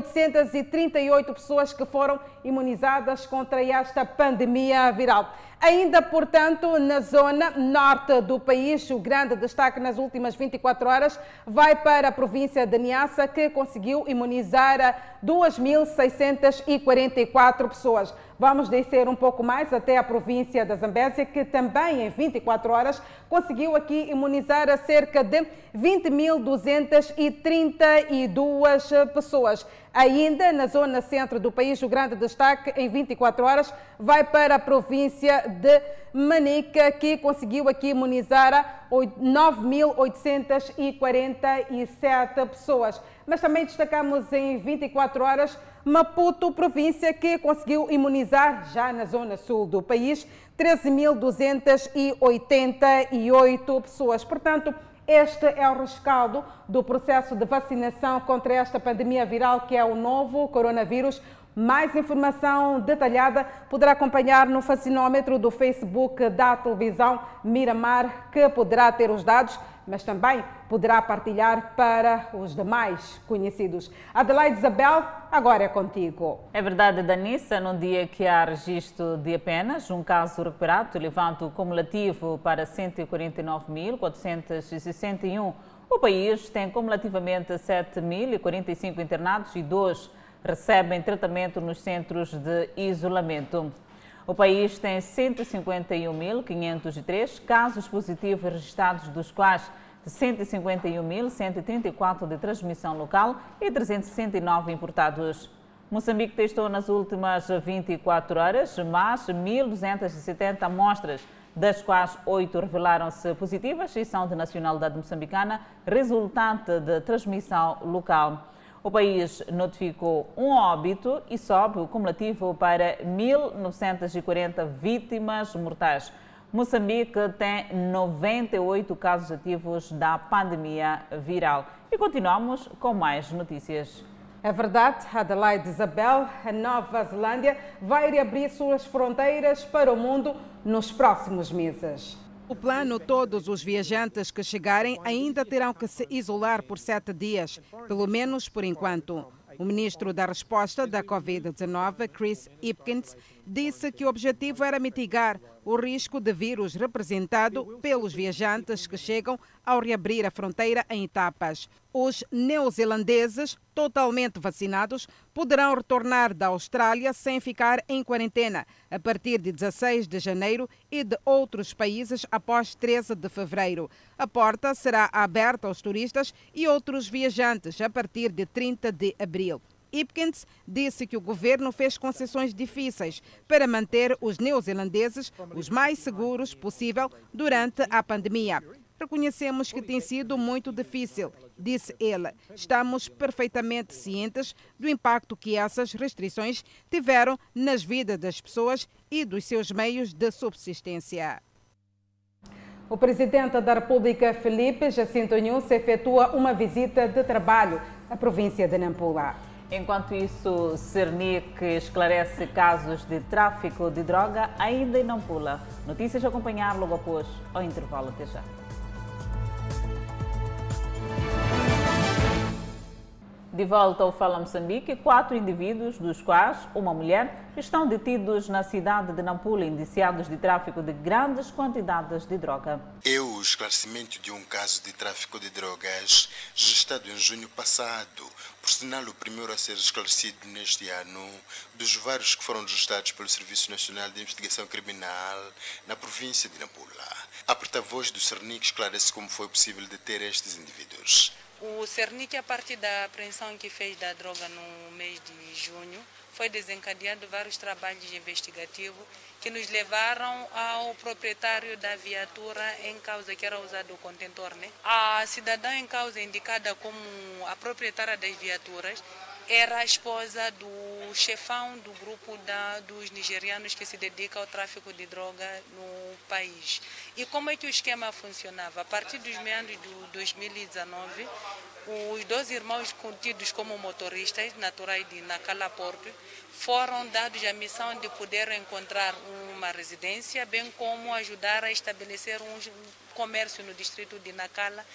51.838 pessoas que foram imunizadas contra esta pandemia viral. Ainda, portanto, na zona norte do país, o grande destaque nas últimas 24 horas vai para a província de Niassa, que conseguiu imunizar 2.644 pessoas. Vamos descer um pouco mais até a província da Zambésia, que também em 24 horas conseguiu aqui imunizar cerca de 20.232 pessoas. Ainda na zona centro do país, o grande destaque em 24 horas vai para a província de Manica, que conseguiu aqui imunizar 9.847 pessoas. Mas também destacamos em 24 horas Maputo, província que conseguiu imunizar, já na zona sul do país, 13.288 pessoas. Portanto, este é o rescaldo do processo de vacinação contra esta pandemia viral que é o novo coronavírus. Mais informação detalhada poderá acompanhar no fascinômetro do Facebook da televisão Miramar, que poderá ter os dados mas também poderá partilhar para os demais conhecidos. Adelaide Isabel, agora é contigo. É verdade, Danissa, num dia que há registro de apenas um caso recuperado, levando o cumulativo para 149.461. O país tem cumulativamente 7.045 internados e dois recebem tratamento nos centros de isolamento. O país tem 151.503 casos positivos registrados, dos quais 151.134 de transmissão local e 369 importados. Moçambique testou nas últimas 24 horas mais 1.270 amostras, das quais 8 revelaram-se positivas e são de nacionalidade moçambicana, resultante de transmissão local. O país notificou um óbito e sobe o cumulativo para 1.940 vítimas mortais. Moçambique tem 98 casos ativos da pandemia viral. E continuamos com mais notícias. É verdade, Adelaide Isabel, a Nova Zelândia vai reabrir suas fronteiras para o mundo nos próximos meses. O plano: todos os viajantes que chegarem ainda terão que se isolar por sete dias, pelo menos por enquanto. O ministro da Resposta da Covid-19, Chris Hipkins, disse que o objetivo era mitigar o risco de vírus representado pelos viajantes que chegam ao reabrir a fronteira em etapas. Os neozelandeses totalmente vacinados poderão retornar da Austrália sem ficar em quarentena a partir de 16 de janeiro e de outros países após 13 de fevereiro. A porta será aberta aos turistas e outros viajantes a partir de 30 de abril. Ipkins disse que o governo fez concessões difíceis para manter os neozelandeses os mais seguros possível durante a pandemia. Reconhecemos que tem sido muito difícil, disse ele. Estamos perfeitamente cientes do impacto que essas restrições tiveram nas vidas das pessoas e dos seus meios de subsistência. O presidente da República, Felipe Jacinto Nunes, efetua uma visita de trabalho à província de Nampula. Enquanto isso, Cernic esclarece casos de tráfico de droga ainda em Nampula. Notícias a acompanhar logo após ao intervalo. Até já. De volta ao Fala Moçambique, quatro indivíduos, dos quais uma mulher, estão detidos na cidade de Nampula, indiciados de tráfico de grandes quantidades de droga. É o esclarecimento de um caso de tráfico de drogas registrado em junho passado, por sinal o primeiro a ser esclarecido neste ano, dos vários que foram registrados pelo Serviço Nacional de Investigação Criminal na província de Nampula. A porta-voz do Cernic esclarece como foi possível deter estes indivíduos. O Cernic, a partir da apreensão que fez da droga no mês de junho, foi desencadeado vários trabalhos investigativos que nos levaram ao proprietário da viatura em causa que era usado o contentor. Né? A cidadã em causa indicada como a proprietária das viaturas era a esposa do chefão do grupo da, dos nigerianos que se dedica ao tráfico de droga no país. E como é que o esquema funcionava? A partir dos meados de 2019, os dois irmãos contidos como motoristas naturais de Nacala Porto foram dados a missão de poder encontrar uma residência, bem como ajudar a estabelecer um comércio no distrito de Nacala.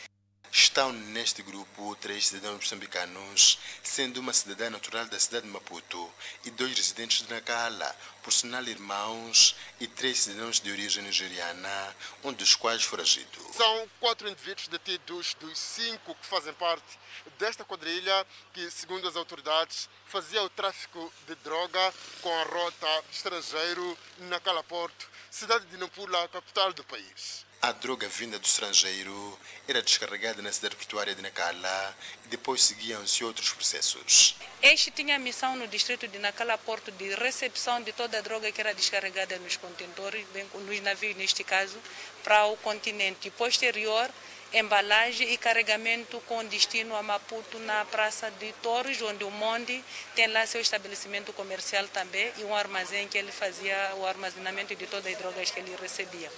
Estão neste grupo três cidadãos moçambicanos, sendo uma cidadã natural da cidade de Maputo e dois residentes de Nacala, por sinal irmãos, e três cidadãos de origem nigeriana, um dos quais foragido. São quatro indivíduos detidos dos cinco que fazem parte desta quadrilha que, segundo as autoridades, fazia o tráfico de droga com a rota estrangeiro na Calaporto, cidade de Nampula, capital do país. A droga vinda do estrangeiro era descarregada na cidade portuária de Nacala e depois seguiam-se outros processos. Este tinha a missão no distrito de Nacala Porto de recepção de toda a droga que era descarregada nos contentores, nos navios neste caso, para o continente. Posterior, embalagem e carregamento com destino a Maputo na Praça de Torres, onde o Monde tem lá seu estabelecimento comercial também e um armazém que ele fazia o armazenamento de todas as drogas que ele recebia.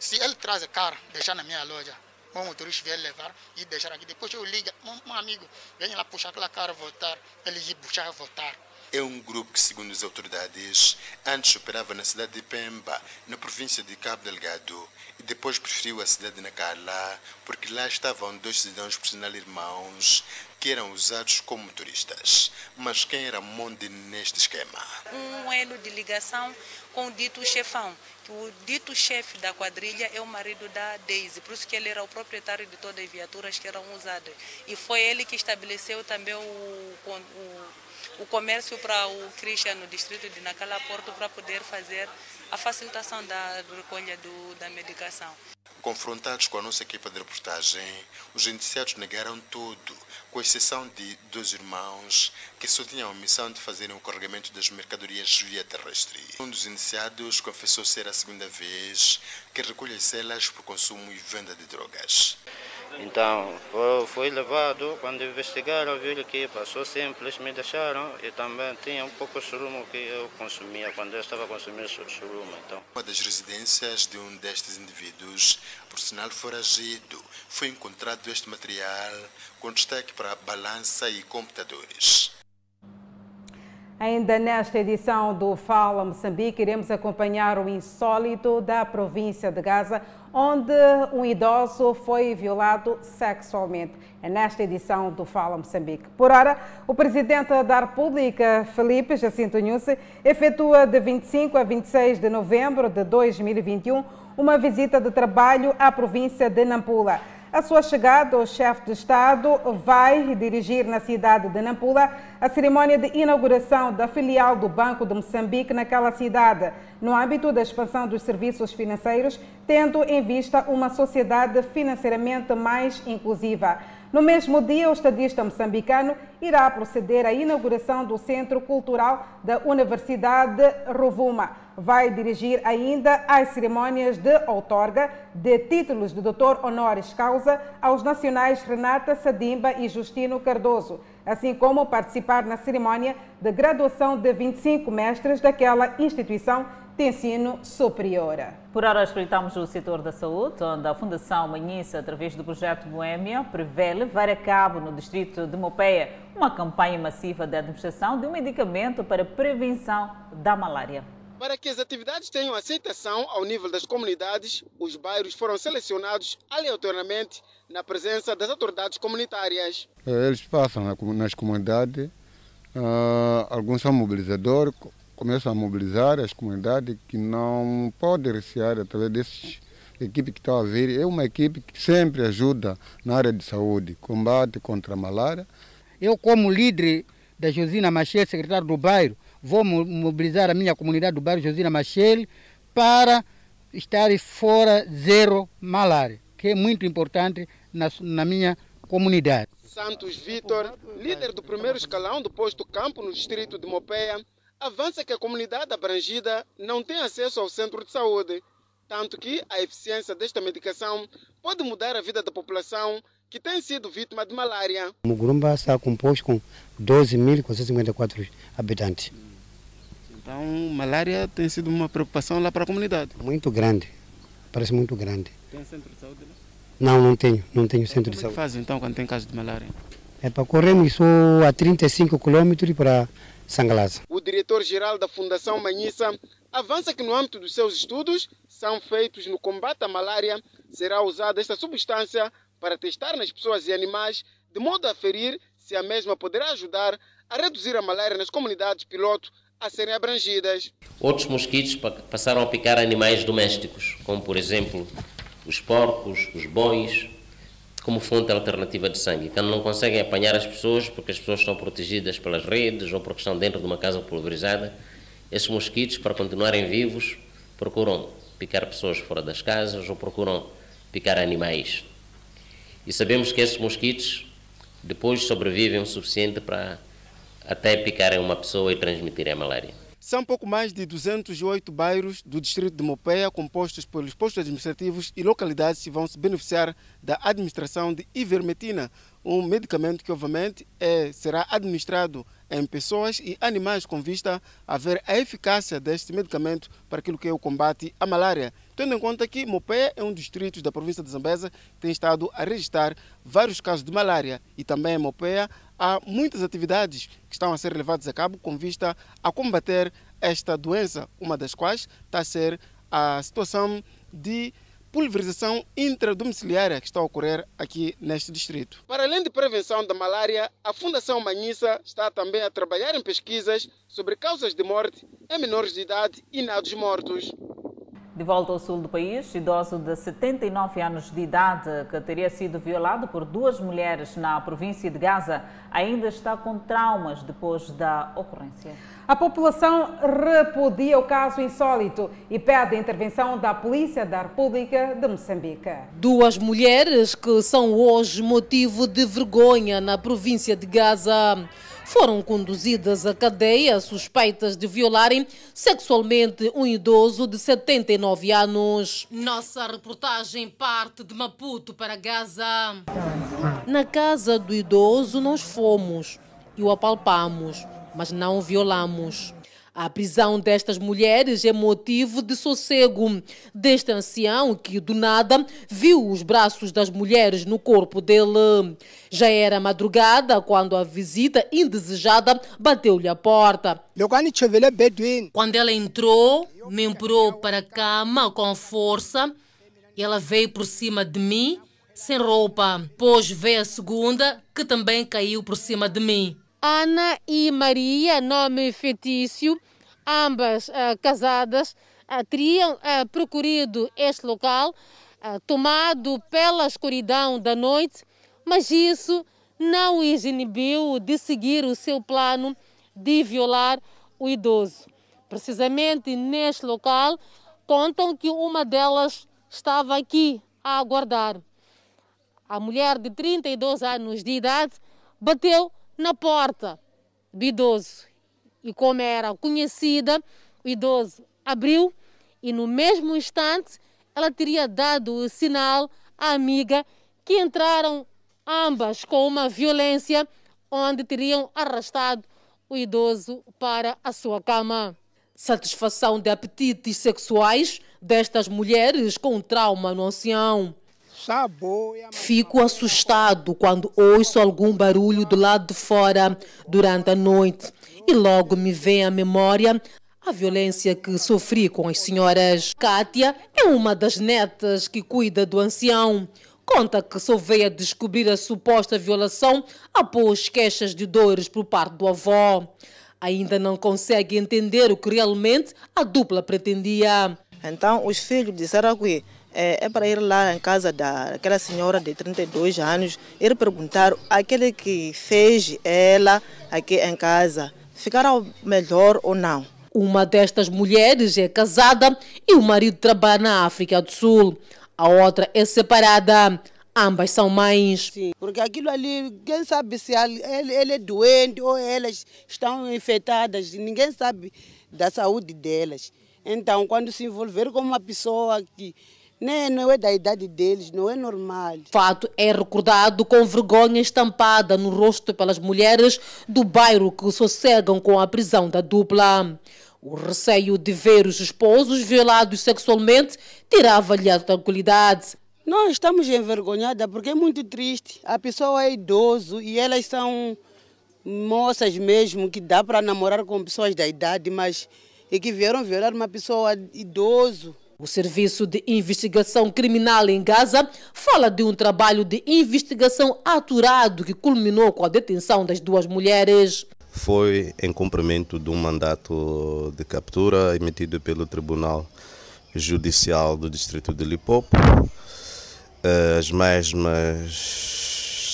Se ele traz a cara, deixar na minha loja, o motorista vier levar e deixar aqui, depois eu ligo, um, um amigo, vem lá puxar aquela cara, voltar, ele ir puxar, voltar. É um grupo que, segundo as autoridades, antes operava na cidade de Pemba, na província de Cabo Delgado, e depois preferiu a cidade de Nacala, porque lá estavam dois cidadãos por sinal irmãos, que eram usados como motoristas. Mas quem era Monde neste esquema? Um elo de ligação com o dito chefão, o dito chefe da quadrilha é o marido da Daisy, por isso que ele era o proprietário de todas as viaturas que eram usadas. E foi ele que estabeleceu também o, o, o comércio para o Christian no distrito de Nacala Porto para poder fazer a facilitação da recolha do, da medicação. Confrontados com a nossa equipa de reportagem, os indiciados negaram tudo, com exceção de dois irmãos que só tinham a missão de fazerem o carregamento das mercadorias via terrestre. Um dos indiciados confessou ser a segunda vez que recolhe celas por consumo e venda de drogas. Então, foi levado, quando investigaram, viram que passou simples, me deixaram e também tinha um pouco de surumo que eu consumia quando eu estava consumindo surumo. Então. Uma das residências de um destes indivíduos, por sinal foragido, foi encontrado este material com destaque para balança e computadores. Ainda nesta edição do Fala Moçambique, iremos acompanhar o insólito da província de Gaza, onde um idoso foi violado sexualmente. É nesta edição do Fala Moçambique. Por ora, o presidente da República, Felipe Jacinto Nussi, efetua de 25 a 26 de novembro de 2021 uma visita de trabalho à província de Nampula. A sua chegada, o chefe de Estado vai dirigir na cidade de Nampula a cerimónia de inauguração da filial do Banco de Moçambique naquela cidade, no âmbito da expansão dos serviços financeiros, tendo em vista uma sociedade financeiramente mais inclusiva. No mesmo dia, o estadista moçambicano irá proceder à inauguração do Centro Cultural da Universidade Rovuma. Vai dirigir ainda as cerimônias de outorga de títulos de doutor honoris causa aos nacionais Renata Sadimba e Justino Cardoso, assim como participar na cerimônia de graduação de 25 mestres daquela instituição de ensino superior. Por hora, espreitamos o setor da saúde, onde a Fundação Manhissa, através do projeto Boêmia, prevê levar a cabo no distrito de Mopeia uma campanha massiva de administração de um medicamento para prevenção da malária. Para que as atividades tenham aceitação ao nível das comunidades, os bairros foram selecionados aleatoriamente na presença das autoridades comunitárias. Eles passam nas comunidades, uh, alguns são mobilizadores, começam a mobilizar as comunidades que não podem recear através dessas equipe que está a vir. É uma equipe que sempre ajuda na área de saúde, combate contra a malária. Eu, como líder da Josina Machel, secretário do bairro, vou mobilizar a minha comunidade do bairro Josina Machel para estar fora zero malária, que é muito importante na, na minha comunidade. Santos Vitor, líder do primeiro escalão do posto campo no distrito de Mopeia, avança que a comunidade abrangida não tem acesso ao centro de saúde, tanto que a eficiência desta medicação pode mudar a vida da população que tem sido vítima de malária. O Mugurumba está composto com 12.454 habitantes. Então, malária tem sido uma preocupação lá para a comunidade? Muito grande, parece muito grande. Tem centro de saúde lá? Não, não tenho, não tenho centro Como de saúde. É que faz então quando tem caso de malária? É para corrermos só a 35 quilômetros para Sangalasa. O diretor-geral da Fundação Manhissa avança que no âmbito dos seus estudos são feitos no combate à malária, será usada esta substância para testar nas pessoas e animais, de modo a ferir se a mesma poderá ajudar a reduzir a malária nas comunidades piloto a serem abrangidas. Outros mosquitos passaram a picar animais domésticos, como por exemplo os porcos, os bois, como fonte alternativa de sangue. Quando não conseguem apanhar as pessoas, porque as pessoas estão protegidas pelas redes ou porque estão dentro de uma casa pulverizada, esses mosquitos, para continuarem vivos, procuram picar pessoas fora das casas ou procuram picar animais. E sabemos que esses mosquitos depois sobrevivem o suficiente para até picarem uma pessoa e transmitirem a malária. São pouco mais de 208 bairros do distrito de Mopeia compostos pelos postos administrativos e localidades que vão se beneficiar da administração de ivermectina, um medicamento que obviamente é, será administrado em pessoas e animais com vista a ver a eficácia deste medicamento para aquilo que é o combate à malária. Tendo em conta que Mopé é um dos distritos da província de Zambesa que tem estado a registrar vários casos de malária e também Mopé há muitas atividades que estão a ser levadas a cabo com vista a combater esta doença, uma das quais está a ser a situação de pulverização intradomiciliária que está a ocorrer aqui neste distrito. Para além de prevenção da malária, a Fundação Manhissa está também a trabalhar em pesquisas sobre causas de morte em menores de idade e nados mortos. De volta ao sul do país, idoso de 79 anos de idade que teria sido violado por duas mulheres na província de Gaza ainda está com traumas depois da ocorrência. A população repudia o caso insólito e pede a intervenção da Polícia da República de Moçambique. Duas mulheres que são hoje motivo de vergonha na província de Gaza foram conduzidas à cadeia suspeitas de violarem sexualmente um idoso de 79 anos. Nossa reportagem parte de Maputo para Gaza. Na casa do idoso nós fomos e o apalpamos, mas não o violamos. A prisão destas mulheres é motivo de sossego deste ancião que, do nada, viu os braços das mulheres no corpo dele. Já era madrugada quando a visita indesejada bateu-lhe a porta. Quando ela entrou, me empurrou para a cama com força. Ela veio por cima de mim, sem roupa. Depois veio a segunda, que também caiu por cima de mim. Ana e Maria, nome fictício, ambas uh, casadas, uh, teriam uh, procurado este local, tomado pela escuridão da noite, mas isso não os inibiu de seguir o seu plano de violar o idoso. Precisamente neste local, contam que uma delas estava aqui a aguardar. A mulher de 32 anos de idade bateu na porta do idoso. E como era conhecida, o idoso abriu e no mesmo instante ela teria dado o sinal à amiga que entraram ambas com uma violência onde teriam arrastado o idoso para a sua cama. Satisfação de apetites sexuais destas mulheres com trauma no ancião. Fico assustado quando ouço algum barulho do lado de fora durante a noite e logo me vem à memória a violência que sofri com as senhoras. Kátia é uma das netas que cuida do ancião. Conta que só veio a descobrir a suposta violação após queixas de dores por parte do avô. Ainda não consegue entender o que realmente a dupla pretendia. Então, os filhos disseram que é, é, para ir lá em casa daquela senhora de 32 anos, ir perguntar aquele que fez ela aqui em casa, ficará melhor ou não. Uma destas mulheres é casada e o marido trabalha na África do Sul. A outra é separada. Ambas são mães. Sim, porque aquilo ali, quem sabe se ele, ele é doente ou elas estão infectadas, ninguém sabe da saúde delas. Então, quando se envolver com uma pessoa que nem, não é da idade deles, não é normal. O fato é recordado com vergonha estampada no rosto pelas mulheres do bairro que sossegam com a prisão da dupla. O receio de ver os esposos violados sexualmente tirava-lhe a tranquilidade. Nós estamos envergonhadas porque é muito triste. A pessoa é idoso e elas são moças mesmo que dá para namorar com pessoas da idade, mas e que vieram violar uma pessoa idoso O Serviço de Investigação Criminal em Gaza fala de um trabalho de investigação aturado que culminou com a detenção das duas mulheres. Foi em cumprimento de um mandato de captura emitido pelo Tribunal Judicial do Distrito de Lipopo. As mesmas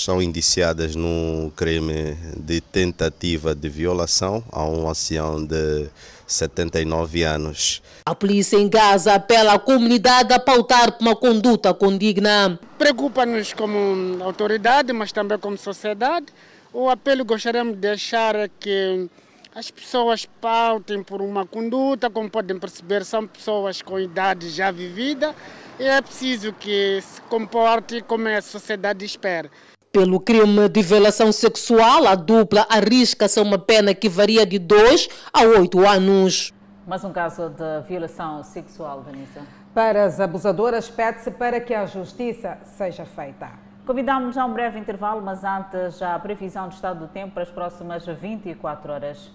são indiciadas no crime de tentativa de violação a um ancião de 79 anos. A polícia em Gaza apela à comunidade a pautar uma conduta condigna. Preocupa-nos como autoridade, mas também como sociedade. O apelo gostaríamos de deixar é que as pessoas pautem por uma conduta, como podem perceber, são pessoas com idade já vivida e é preciso que se comporte como a sociedade espera. Pelo crime de violação sexual, a dupla arrisca-se a uma pena que varia de 2 a 8 anos. Mais um caso de violação sexual, Danisa. Para as abusadoras, pede-se para que a justiça seja feita. Convidamos já um breve intervalo, mas antes já a previsão do estado do tempo para as próximas 24 horas.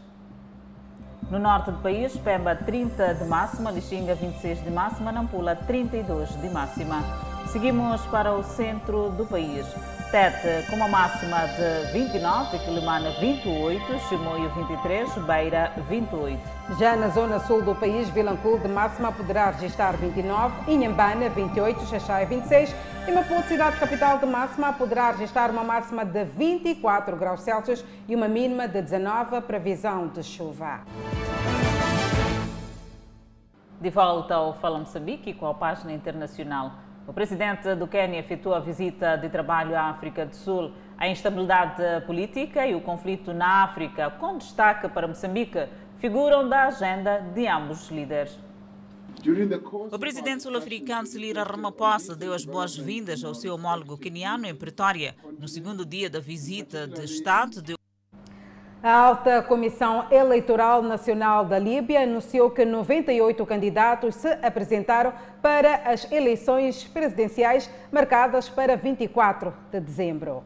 No norte do país, Pemba 30 de máxima, Lixinga 26 de máxima, Nampula 32 de máxima. Seguimos para o centro do país. Tete com uma máxima de 29, Quilimana 28, Chimoio 23, Beira 28. Já na zona sul do país, Vilanculo de máxima poderá registrar 29, Inhambana 28, Xaxai 26 e Maputo, cidade capital de máxima, poderá registrar uma máxima de 24 graus Celsius e uma mínima de 19, previsão de chuva. De volta ao Fala Moçambique com a página internacional. O presidente do Quênia efetuou a visita de trabalho à África do Sul. A instabilidade política e o conflito na África, com destaque para Moçambique, figuram da agenda de ambos os líderes. O presidente sul-africano Cyril Ramaphosa deu as boas-vindas ao seu homólogo queniano em Pretória, no segundo dia da visita de Estado de a Alta Comissão Eleitoral Nacional da Líbia anunciou que 98 candidatos se apresentaram para as eleições presidenciais marcadas para 24 de dezembro.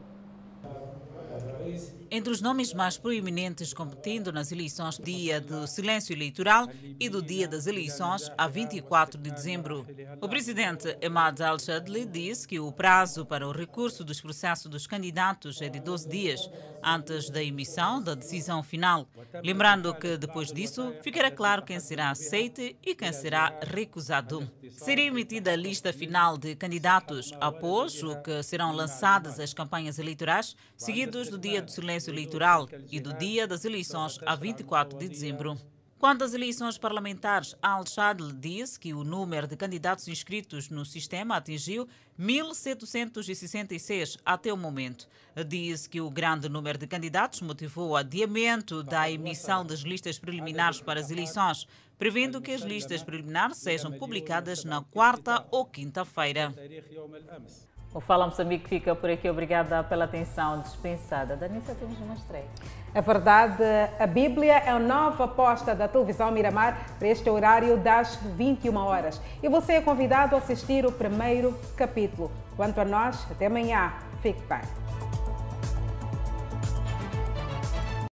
Entre os nomes mais proeminentes competindo nas eleições dia do silêncio eleitoral e do dia das eleições, a 24 de dezembro. O presidente Emad al-Shadli disse que o prazo para o recurso dos processos dos candidatos é de 12 dias, antes da emissão da decisão final. Lembrando que, depois disso, ficará claro quem será aceito e quem será recusado. Seria emitida a lista final de candidatos após o que serão lançadas as campanhas eleitorais, seguidos do dia do silêncio eleitoral e do dia das eleições a 24 de dezembro. Quanto às eleições parlamentares, Al-Shadl diz que o número de candidatos inscritos no sistema atingiu 1.766 até o momento. Diz que o grande número de candidatos motivou o adiamento da emissão das listas preliminares para as eleições, prevendo que as listas preliminares sejam publicadas na quarta ou quinta-feira. O Fala Moçambique fica por aqui. Obrigada pela atenção dispensada. Danissa, temos uma estreia. É verdade, a Bíblia é a nova aposta da televisão Miramar para este horário das 21 horas. E você é convidado a assistir o primeiro capítulo. Quanto a nós, até amanhã. Fique bem.